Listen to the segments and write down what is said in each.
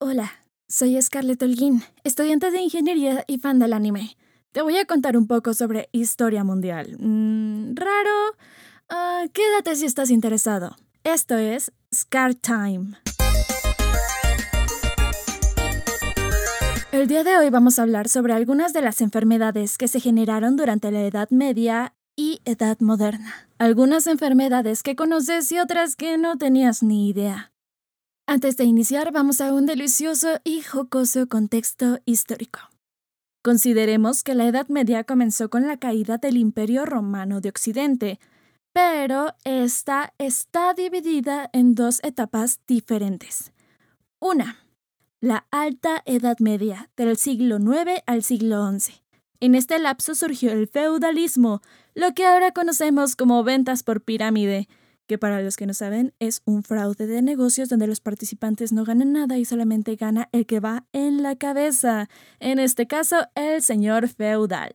Hola, soy Scarlett Holguín, estudiante de ingeniería y fan del anime. Te voy a contar un poco sobre historia mundial. Mm, raro. Ah, quédate si estás interesado. Esto es Scar Time. El día de hoy vamos a hablar sobre algunas de las enfermedades que se generaron durante la Edad Media y Edad Moderna. Algunas enfermedades que conoces y otras que no tenías ni idea. Antes de iniciar, vamos a un delicioso y jocoso contexto histórico. Consideremos que la Edad Media comenzó con la caída del Imperio Romano de Occidente, pero esta está dividida en dos etapas diferentes. Una, la Alta Edad Media, del siglo IX al siglo XI. En este lapso surgió el feudalismo, lo que ahora conocemos como ventas por pirámide, que para los que no saben es un fraude de negocios donde los participantes no ganan nada y solamente gana el que va en la cabeza, en este caso el señor feudal.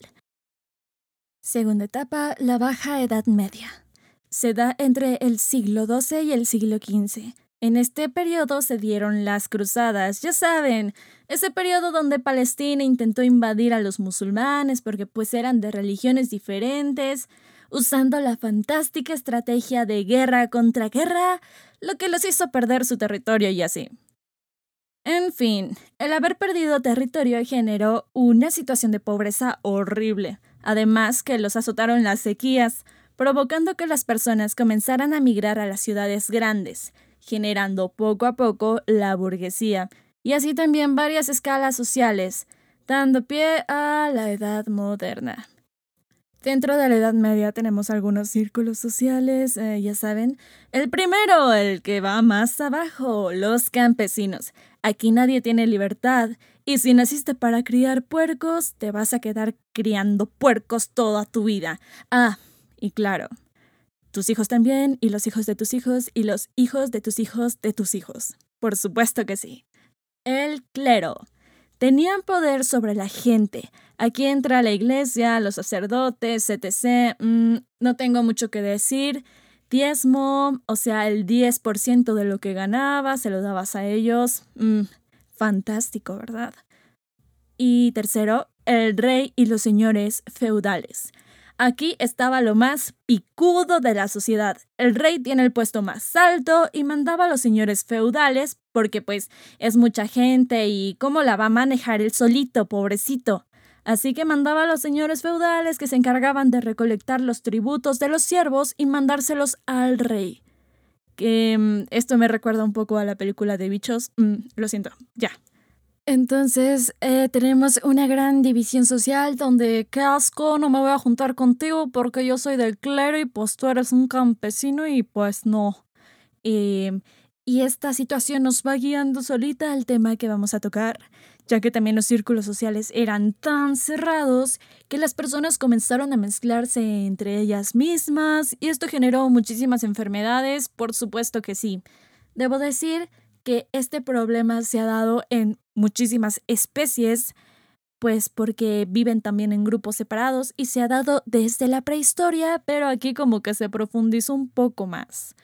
Segunda etapa, la Baja Edad Media. Se da entre el siglo XII y el siglo XV. En este periodo se dieron las cruzadas, ya saben, ese periodo donde Palestina intentó invadir a los musulmanes porque pues eran de religiones diferentes, usando la fantástica estrategia de guerra contra guerra, lo que los hizo perder su territorio y así. En fin, el haber perdido territorio generó una situación de pobreza horrible, además que los azotaron las sequías, provocando que las personas comenzaran a migrar a las ciudades grandes, generando poco a poco la burguesía, y así también varias escalas sociales, dando pie a la Edad Moderna. Dentro de la Edad Media tenemos algunos círculos sociales, eh, ya saben. El primero, el que va más abajo, los campesinos. Aquí nadie tiene libertad y si naciste para criar puercos, te vas a quedar criando puercos toda tu vida. Ah, y claro, tus hijos también, y los hijos de tus hijos, y los hijos de tus hijos de tus hijos. Por supuesto que sí. El clero. Tenían poder sobre la gente. Aquí entra la iglesia, los sacerdotes, etc. Mm, no tengo mucho que decir. Diezmo, o sea, el 10% de lo que ganabas se lo dabas a ellos. Mm, fantástico, ¿verdad? Y tercero, el rey y los señores feudales. Aquí estaba lo más picudo de la sociedad. El rey tiene el puesto más alto y mandaba a los señores feudales porque pues es mucha gente y cómo la va a manejar el solito, pobrecito. Así que mandaba a los señores feudales que se encargaban de recolectar los tributos de los siervos y mandárselos al rey. Que mm, esto me recuerda un poco a la película de bichos. Mm, lo siento, ya, entonces, eh, tenemos una gran división social donde, qué asco, no me voy a juntar contigo porque yo soy del clero y pues tú eres un campesino y pues no. Y esta situación nos va guiando solita al tema que vamos a tocar, ya que también los círculos sociales eran tan cerrados que las personas comenzaron a mezclarse entre ellas mismas y esto generó muchísimas enfermedades, por supuesto que sí. Debo decir que este problema se ha dado en muchísimas especies, pues porque viven también en grupos separados y se ha dado desde la prehistoria, pero aquí como que se profundizó un poco más.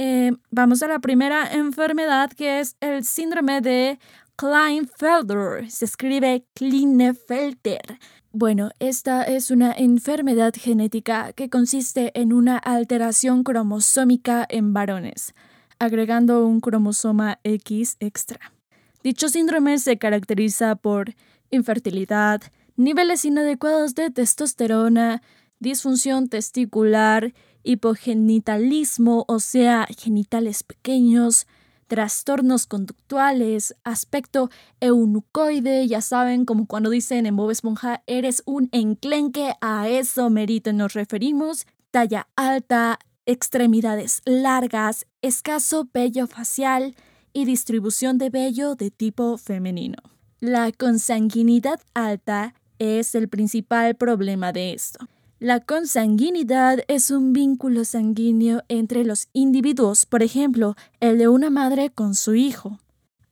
Eh, vamos a la primera enfermedad que es el síndrome de Klinefelter. Se escribe Klinefelter. Bueno, esta es una enfermedad genética que consiste en una alteración cromosómica en varones, agregando un cromosoma X extra. Dicho síndrome se caracteriza por infertilidad, niveles inadecuados de testosterona, disfunción testicular, hipogenitalismo, o sea, genitales pequeños, trastornos conductuales, aspecto eunucoide, ya saben, como cuando dicen en Bob Esponja, eres un enclenque, a eso merito nos referimos, talla alta, extremidades largas, escaso vello facial, y distribución de vello de tipo femenino. La consanguinidad alta es el principal problema de esto. La consanguinidad es un vínculo sanguíneo entre los individuos, por ejemplo, el de una madre con su hijo.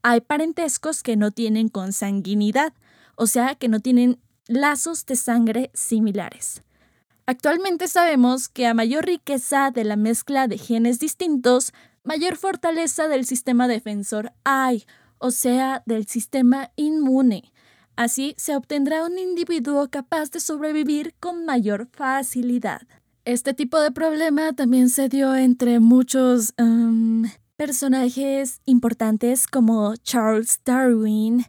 Hay parentescos que no tienen consanguinidad, o sea, que no tienen lazos de sangre similares. Actualmente sabemos que a mayor riqueza de la mezcla de genes distintos, mayor fortaleza del sistema defensor hay. o sea, del sistema inmune. Así se obtendrá un individuo capaz de sobrevivir con mayor facilidad. Este tipo de problema también se dio entre muchos em, personajes importantes como Charles Darwin,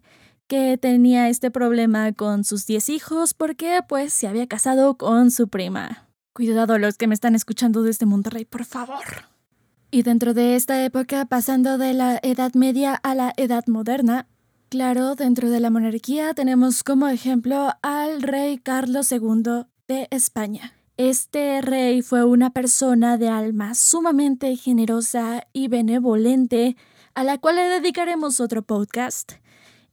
que tenía este problema con sus 10 hijos porque pues se había casado con su prima. Cuidado los que me están escuchando desde Monterrey, por favor. Y dentro de esta época, pasando de la Edad Media a la Edad Moderna, claro, dentro de la monarquía tenemos como ejemplo al rey Carlos II de España. Este rey fue una persona de alma sumamente generosa y benevolente, a la cual le dedicaremos otro podcast.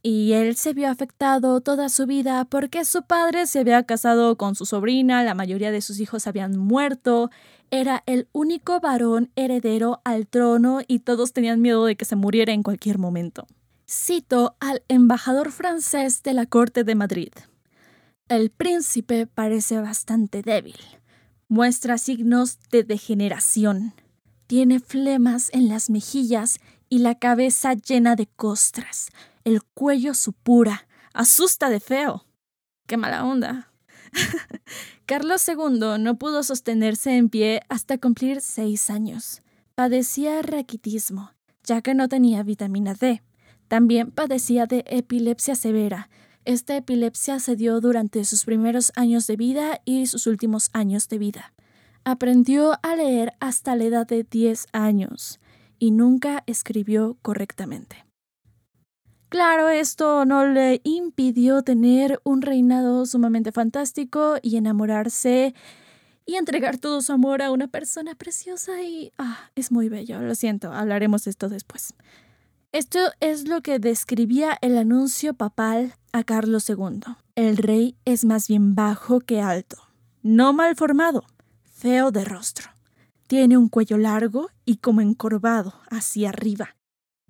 Y él se vio afectado toda su vida porque su padre se había casado con su sobrina, la mayoría de sus hijos habían muerto, era el único varón heredero al trono y todos tenían miedo de que se muriera en cualquier momento. Cito al embajador francés de la corte de Madrid. El príncipe parece bastante débil. Muestra signos de degeneración. Tiene flemas en las mejillas y la cabeza llena de costras. El cuello supura. Asusta de feo. Qué mala onda. Carlos II no pudo sostenerse en pie hasta cumplir seis años. Padecía raquitismo, ya que no tenía vitamina D. También padecía de epilepsia severa, esta epilepsia se dio durante sus primeros años de vida y sus últimos años de vida. Aprendió a leer hasta la edad de 10 años y nunca escribió correctamente. Claro, esto no le impidió tener un reinado sumamente fantástico y enamorarse y entregar todo su amor a una persona preciosa y ah, es muy bello, lo siento, hablaremos de esto después. Esto es lo que describía el anuncio papal a Carlos II. El rey es más bien bajo que alto, no mal formado, feo de rostro. Tiene un cuello largo y como encorvado hacia arriba.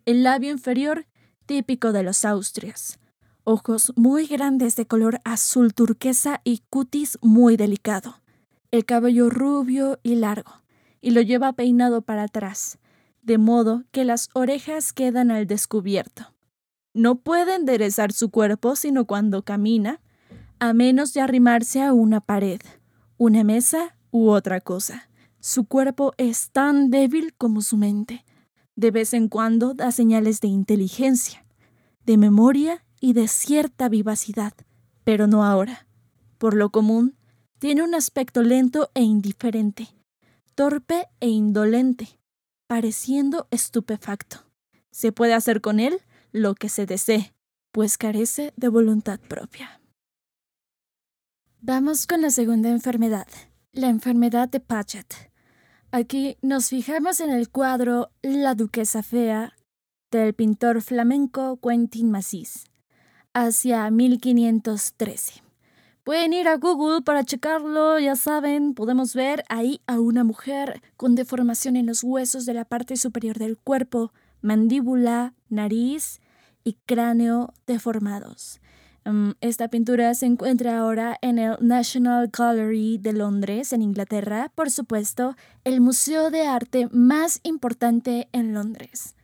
El labio inferior típico de los Austrias. Ojos muy grandes de color azul turquesa y cutis muy delicado. El cabello rubio y largo, y lo lleva peinado para atrás, de modo que las orejas quedan al descubierto. No puede enderezar su cuerpo sino cuando camina, a menos de arrimarse a una pared, una mesa u otra cosa. Su cuerpo es tan débil como su mente. De vez en cuando da señales de inteligencia, de memoria y de cierta vivacidad, pero no ahora. Por lo común, tiene un aspecto lento e indiferente, torpe e indolente, pareciendo estupefacto. Se puede hacer con él lo que se desee, pues carece de voluntad propia. Vamos con la segunda enfermedad, la enfermedad de Paget. Aquí nos fijamos en el cuadro La Duquesa Fea del pintor flamenco Quentin Massís, hacia 1513. Pueden ir a Google para checarlo, ya saben, podemos ver ahí a una mujer con deformación en los huesos de la parte superior del cuerpo, mandíbula, nariz y cráneo deformados. Mm, esta pintura se encuentra ahora en el National Gallery de Londres, en Inglaterra, por supuesto, el museo de arte más importante en Londres.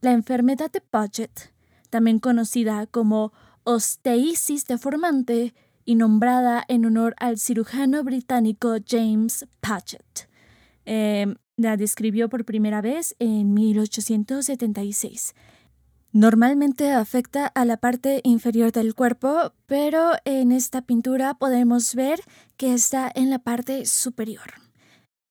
La enfermedad de Paget, también conocida como osteitis deformante, y nombrada en honor al cirujano británico James Paget. Em, la describió por primera vez en 1876. Normalmente afecta a la parte inferior del cuerpo, pero en esta pintura podemos ver que está en la parte superior.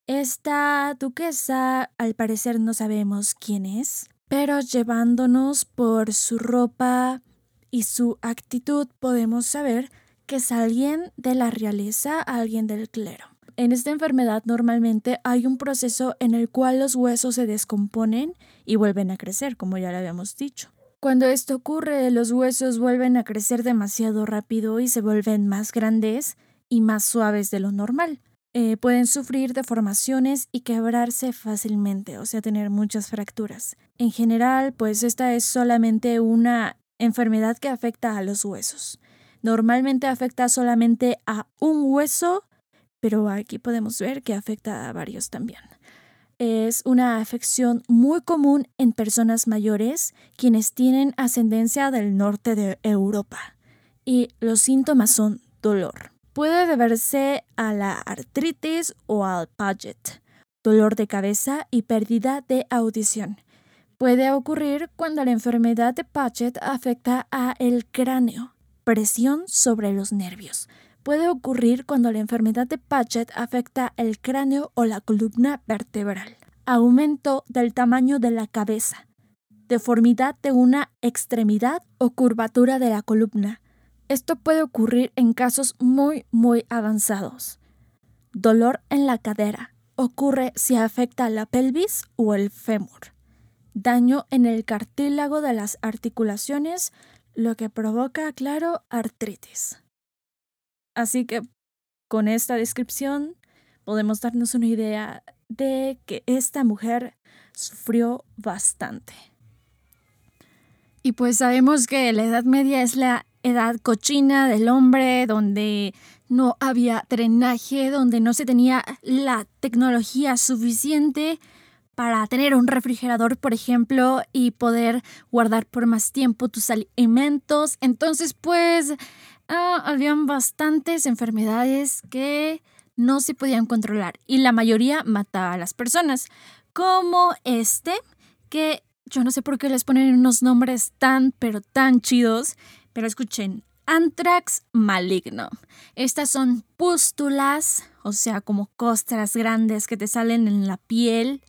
Esta duquesa, al parecer no sabemos quién es, pero llevándonos por su ropa y su actitud podemos saber que es alguien de la realeza, alguien del clero. En esta enfermedad normalmente hay un proceso en el cual los huesos se descomponen y vuelven a crecer, como ya lo habíamos dicho. Cuando esto ocurre, los huesos vuelven a crecer demasiado rápido y se vuelven más grandes y más suaves de lo normal. Eh, pueden sufrir deformaciones y quebrarse fácilmente, o sea, tener muchas fracturas. En general, pues esta es solamente una enfermedad que afecta a los huesos. Normalmente afecta solamente a un hueso, pero aquí podemos ver que afecta a varios también. es una afección muy común en personas mayores quienes tienen ascendencia del norte de Europa. Y los síntomas son dolor. Puede deberse a la artritis o al Paget, dolor de cabeza y pérdida de audición. Puede ocurrir cuando la enfermedad de Paget afecta a el cráneo, presión sobre los nervios. Puede ocurrir cuando la enfermedad de Paget afecta el cráneo o la columna vertebral. Aumento del tamaño de la cabeza. Deformidad de una extremidad o curvatura de la columna. Esto puede ocurrir en casos muy, muy avanzados. Dolor en la cadera. Ocurre si afecta la pelvis o el fémur daño en el cartílago de las articulaciones, lo que provoca, claro, artritis. Así que con esta descripción podemos darnos una idea de que esta mujer sufrió bastante. Y pues sabemos que la Edad Media es la edad cochina del hombre, donde no había drenaje, donde no se tenía la tecnología suficiente para tener un refrigerador, por ejemplo, y poder guardar por más tiempo tus alimentos. Entonces, pues, ah, habían bastantes enfermedades que no se podían controlar y la mayoría mataba a las personas, como este, que yo no sé por qué les ponen unos nombres tan, pero tan chidos, pero escuchen, Antrax maligno. Estas son pústulas, o sea, como costras grandes que te salen en la piel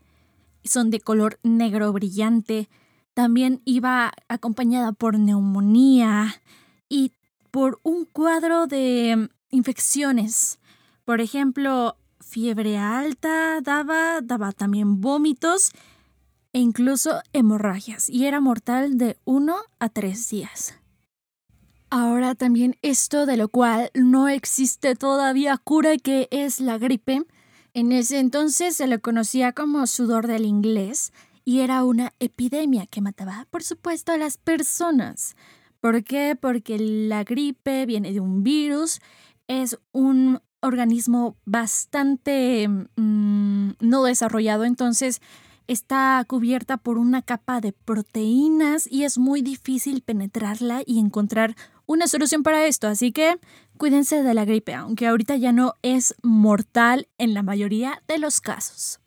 son de color negro brillante. También iba acompañada por neumonía y por un cuadro de infecciones. Por ejemplo, fiebre alta daba, daba también vómitos e incluso hemorragias y era mortal de 1 a 3 días. Ahora también esto de lo cual no existe todavía cura que es la gripe en ese entonces se le conocía como sudor del inglés y era una epidemia que mataba, por supuesto, a las personas. ¿Por qué? Porque la gripe viene de un virus, es un organismo bastante mm, no desarrollado, entonces está cubierta por una capa de proteínas y es muy difícil penetrarla y encontrar una solución para esto, así que cuídense de la gripe, aunque ahorita ya no es mortal en la mayoría de los casos.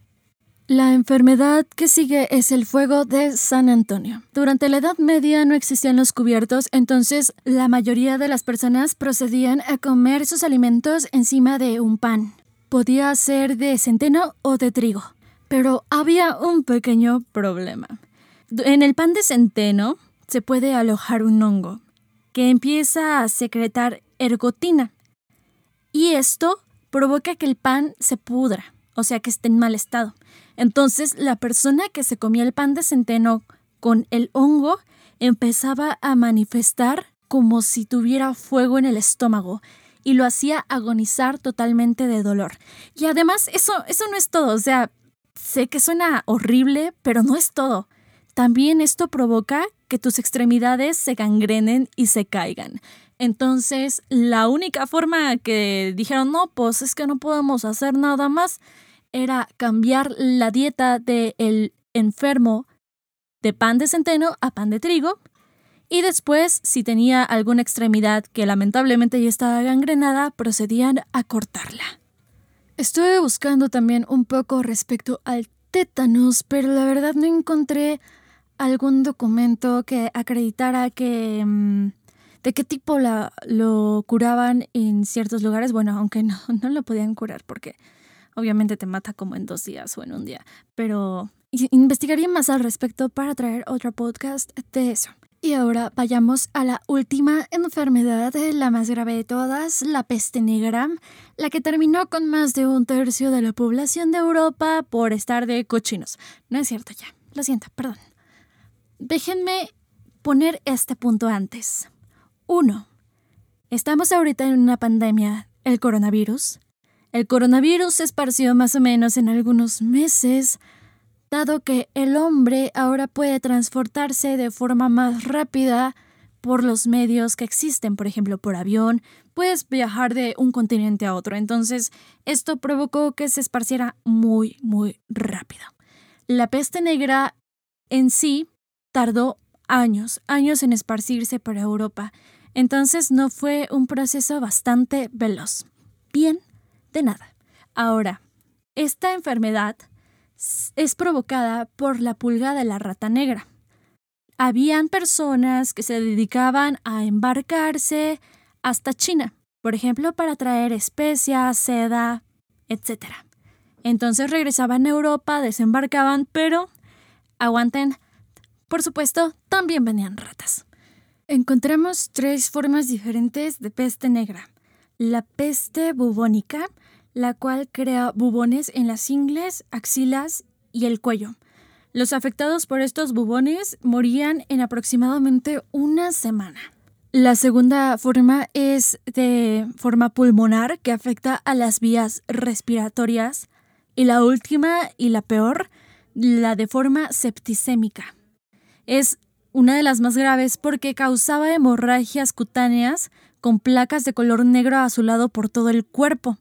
La enfermedad que sigue es el fuego de San Antonio. Durante la Edad Media no existían los cubiertos, entonces la mayoría de las personas procedían a comer sus alimentos encima de un pan. Podía ser de centeno o de trigo. Pero había un pequeño problema. En el pan de centeno se puede alojar un hongo, que empieza a secretar ergotina. Y esto provoca que el pan se pudra, o sea que esté en mal estado. Entonces la persona que se comía el pan de centeno con el hongo empezaba a manifestar como si tuviera fuego en el estómago y lo hacía agonizar totalmente de dolor. Y además eso, eso no es todo, o sea, sé que suena horrible, pero no es todo. También esto provoca que tus extremidades se gangrenen y se caigan. Entonces, la única forma que dijeron, no, pues es que no podemos hacer nada más, era cambiar la dieta del enfermo de pan de centeno a pan de trigo. Y después, si tenía alguna extremidad que lamentablemente ya estaba gangrenada, procedían a cortarla. Estuve buscando también un poco respecto al tétanos, pero la verdad no encontré algún documento que acreditara que... Mm, de qué tipo la, lo curaban en ciertos lugares. Bueno, aunque no, no lo podían curar porque obviamente te mata como en dos días o en un día. Pero investigaría más al respecto para traer otro podcast de eso. Y ahora vayamos a la última enfermedad, la más grave de todas, la peste negra, la que terminó con más de un tercio de la población de Europa por estar de cochinos. No es cierto ya, lo siento, perdón. Déjenme poner este punto antes. 1. Estamos ahorita en una pandemia, el coronavirus. El coronavirus se esparció más o menos en algunos meses, dado que el hombre ahora puede transportarse de forma más rápida por los medios que existen, por ejemplo, por avión, puedes viajar de un continente a otro. Entonces, esto provocó que se esparciera muy, muy rápido. La peste negra en sí tardó años, años en esparcirse por Europa. Entonces no fue un proceso bastante veloz. Bien, de nada. Ahora, esta enfermedad es provocada por la pulga de la rata negra. Habían personas que se dedicaban a embarcarse hasta China, por ejemplo, para traer especias, seda, etc. Entonces regresaban a Europa, desembarcaban, pero aguanten, por supuesto, también venían ratas. Encontramos tres formas diferentes de peste negra. La peste bubónica, la cual crea bubones en las ingles, axilas y el cuello. Los afectados por estos bubones morían en aproximadamente una semana. La segunda forma es de forma pulmonar que afecta a las vías respiratorias. Y la última y la peor, la de forma septicémica. Es una de las más graves porque causaba hemorragias cutáneas con placas de color negro azulado por todo el cuerpo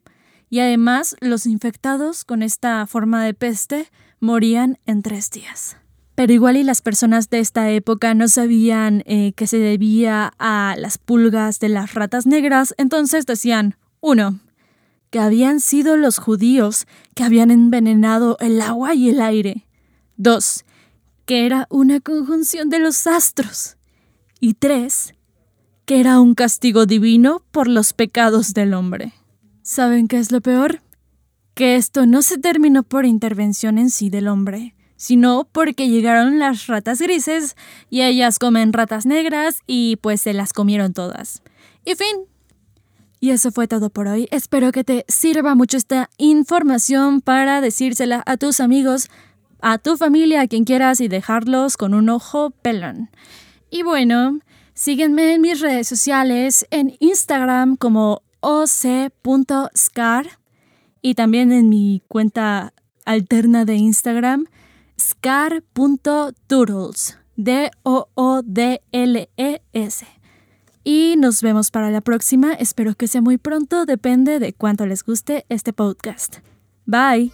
y además los infectados con esta forma de peste morían en tres días. Pero igual y las personas de esta época no sabían eh, que se debía a las pulgas de las ratas negras, entonces decían, uno, que habían sido los judíos que habían envenenado el agua y el aire. Dos, que era una conjunción de los astros. Y tres, que era un castigo divino por los pecados del hombre. ¿Saben qué es lo peor? Que esto no se terminó por intervención en sí del hombre, sino porque llegaron las ratas grises y ellas comen ratas negras y pues se las comieron todas. Y fin. Y eso fue todo por hoy. Espero que te sirva mucho esta información para decírsela a tus amigos, a tu familia, a quien quieras y dejarlos con un ojo pelón. Y bueno, síguenme en mis redes sociales, en Instagram como oc.scar y también en mi cuenta alterna de Instagram, scar.doodles, D-O-O-D-L-E-S. Y nos vemos para la próxima, espero que sea muy pronto, depende de cuánto les guste este podcast. Bye.